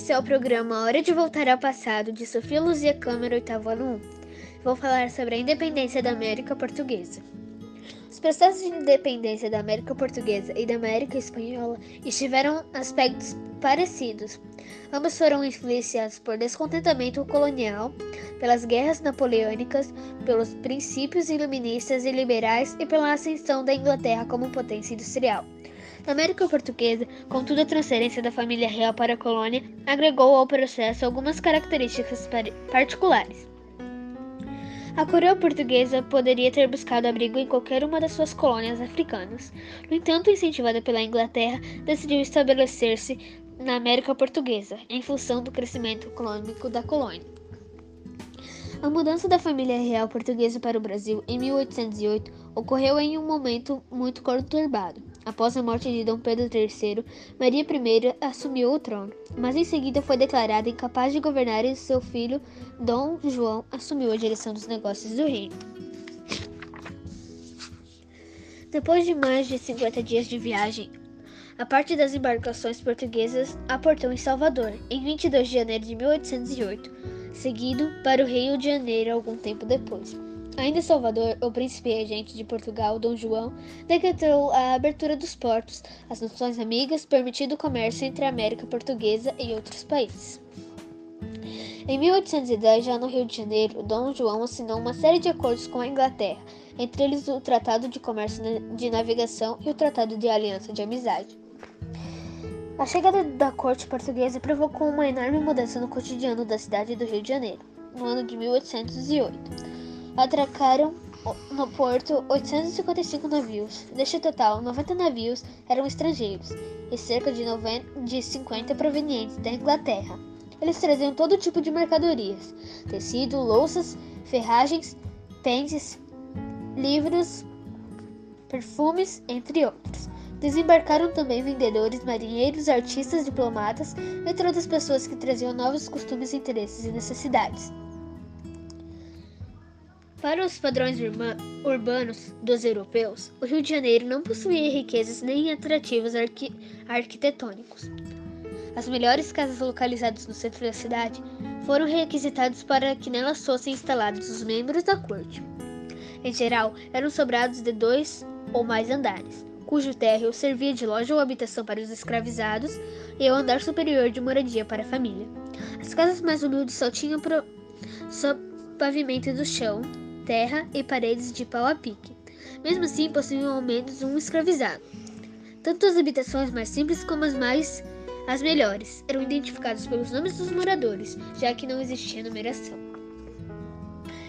esse é o programa Hora de Voltar ao Passado de Sofia Luzia Câmara, oitavo ano 1. Vou falar sobre a independência da América Portuguesa. Os processos de independência da América Portuguesa e da América Espanhola estiveram aspectos parecidos. Ambos foram influenciados por descontentamento colonial, pelas guerras napoleônicas, pelos princípios iluministas e liberais e pela ascensão da Inglaterra como potência industrial. Na América Portuguesa, contudo, a transferência da família real para a colônia agregou ao processo algumas características particulares. A coroa portuguesa poderia ter buscado abrigo em qualquer uma das suas colônias africanas. No entanto, incentivada pela Inglaterra, decidiu estabelecer-se na América Portuguesa, em função do crescimento econômico da colônia. A mudança da família real portuguesa para o Brasil em 1808 ocorreu em um momento muito conturbado. Após a morte de Dom Pedro III, Maria I assumiu o trono, mas em seguida foi declarada incapaz de governar e seu filho, Dom João, assumiu a direção dos negócios do reino. Depois de mais de 50 dias de viagem, a parte das embarcações portuguesas aportou em Salvador, em 22 de janeiro de 1808 seguido para o Rio de Janeiro algum tempo depois. Ainda em Salvador, o príncipe regente de Portugal, Dom João, decretou a abertura dos portos às nações amigas, permitindo o comércio entre a América Portuguesa e outros países. Em 1810, já no Rio de Janeiro, Dom João assinou uma série de acordos com a Inglaterra, entre eles o Tratado de Comércio de Navegação e o Tratado de Aliança de Amizade. A chegada da corte portuguesa provocou uma enorme mudança no cotidiano da cidade do Rio de Janeiro. No ano de 1808, atracaram no porto 855 navios. Deste total, 90 navios eram estrangeiros e cerca de, 90, de 50 provenientes da Inglaterra. Eles traziam todo tipo de mercadorias: tecido, louças, ferragens, pentes, livros, perfumes, entre outros. Desembarcaram também vendedores, marinheiros, artistas, diplomatas, entre outras pessoas que traziam novos costumes, interesses e necessidades. Para os padrões urbanos dos europeus, o Rio de Janeiro não possuía riquezas nem atrativos arqui arquitetônicos. As melhores casas localizadas no centro da cidade foram requisitadas para que nelas fossem instalados os membros da corte. Em geral, eram sobrados de dois ou mais andares cujo térreo servia de loja ou habitação para os escravizados e o andar superior de moradia para a família. As casas mais humildes só tinham pro... só pavimento do chão, terra e paredes de pau a pique. Mesmo assim, possuíam ao menos um escravizado. Tanto as habitações mais simples como as mais as melhores eram identificadas pelos nomes dos moradores, já que não existia numeração.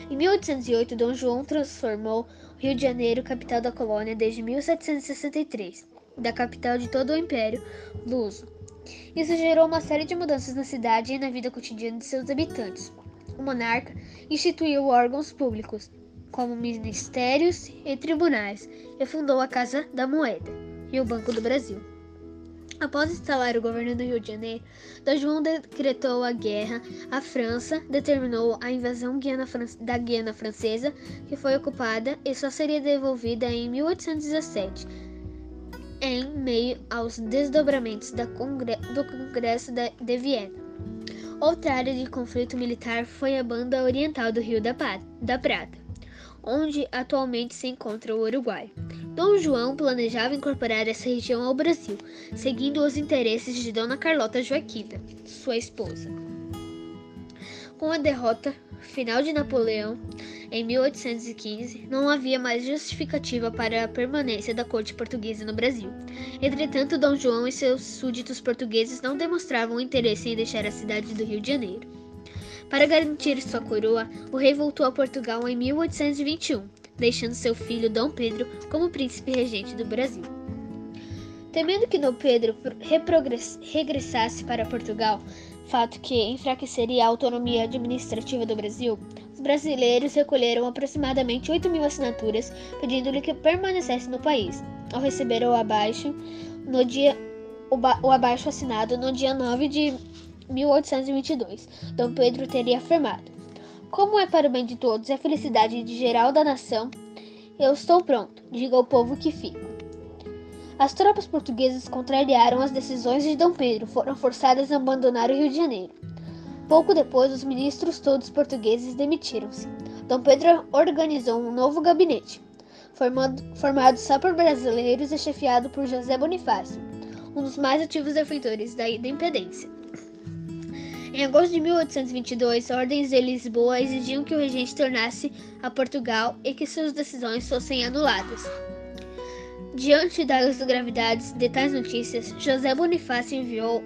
Em 1808, Dom João transformou Rio de Janeiro, capital da colônia desde 1763, da capital de todo o Império Luso. Isso gerou uma série de mudanças na cidade e na vida cotidiana de seus habitantes. O monarca instituiu órgãos públicos, como ministérios e tribunais, e fundou a Casa da Moeda e o Banco do Brasil. Após instalar o governo do Rio de Janeiro, D. João decretou a guerra à França, determinou a invasão da Guiana Francesa, que foi ocupada e só seria devolvida em 1817, em meio aos desdobramentos do Congresso de Viena. Outra área de conflito militar foi a banda oriental do Rio da, Prata, onde atualmente se encontra o Uruguai. Dom João planejava incorporar essa região ao Brasil, seguindo os interesses de Dona Carlota Joaquina, sua esposa. Com a derrota final de Napoleão em 1815, não havia mais justificativa para a permanência da corte portuguesa no Brasil. Entretanto, Dom João e seus súditos portugueses não demonstravam interesse em deixar a cidade do Rio de Janeiro. Para garantir sua coroa, o rei voltou a Portugal em 1821 deixando seu filho Dom Pedro como príncipe regente do Brasil. Temendo que Dom Pedro regressasse para Portugal, fato que enfraqueceria a autonomia administrativa do Brasil, os brasileiros recolheram aproximadamente 8 mil assinaturas pedindo-lhe que permanecesse no país. Ao receber o abaixo, no dia, o, o abaixo assinado no dia 9 de 1822, Dom Pedro teria afirmado: como é para o bem de todos e a felicidade de geral da nação, eu estou pronto, diga ao povo que fica. As tropas portuguesas contrariaram as decisões de Dom Pedro, foram forçadas a abandonar o Rio de Janeiro. Pouco depois, os ministros todos portugueses demitiram-se. Dom Pedro organizou um novo gabinete, formado, formado só por brasileiros e chefiado por José Bonifácio, um dos mais ativos defensores da independência. Em agosto de 1822, ordens de Lisboa exigiam que o regente tornasse a Portugal e que suas decisões fossem anuladas. Diante das gravidades de tais notícias, José Bonifácio enviou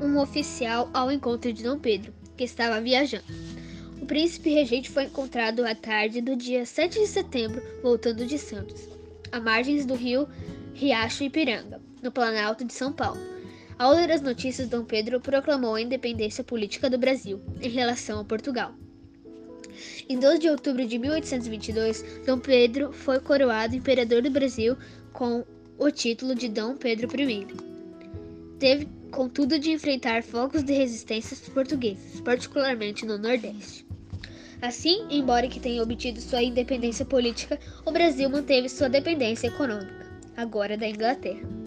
um oficial ao encontro de Dom Pedro, que estava viajando. O príncipe regente foi encontrado à tarde do dia 7 de setembro, voltando de Santos, à margens do rio Riacho Ipiranga, no Planalto de São Paulo. Ao ler as notícias, Dom Pedro proclamou a independência política do Brasil em relação a Portugal. Em 12 de outubro de 1822, Dom Pedro foi coroado imperador do Brasil com o título de Dom Pedro I. Teve, contudo, de enfrentar focos de resistência portugueses, particularmente no Nordeste. Assim, embora que tenha obtido sua independência política, o Brasil manteve sua dependência econômica, agora da Inglaterra.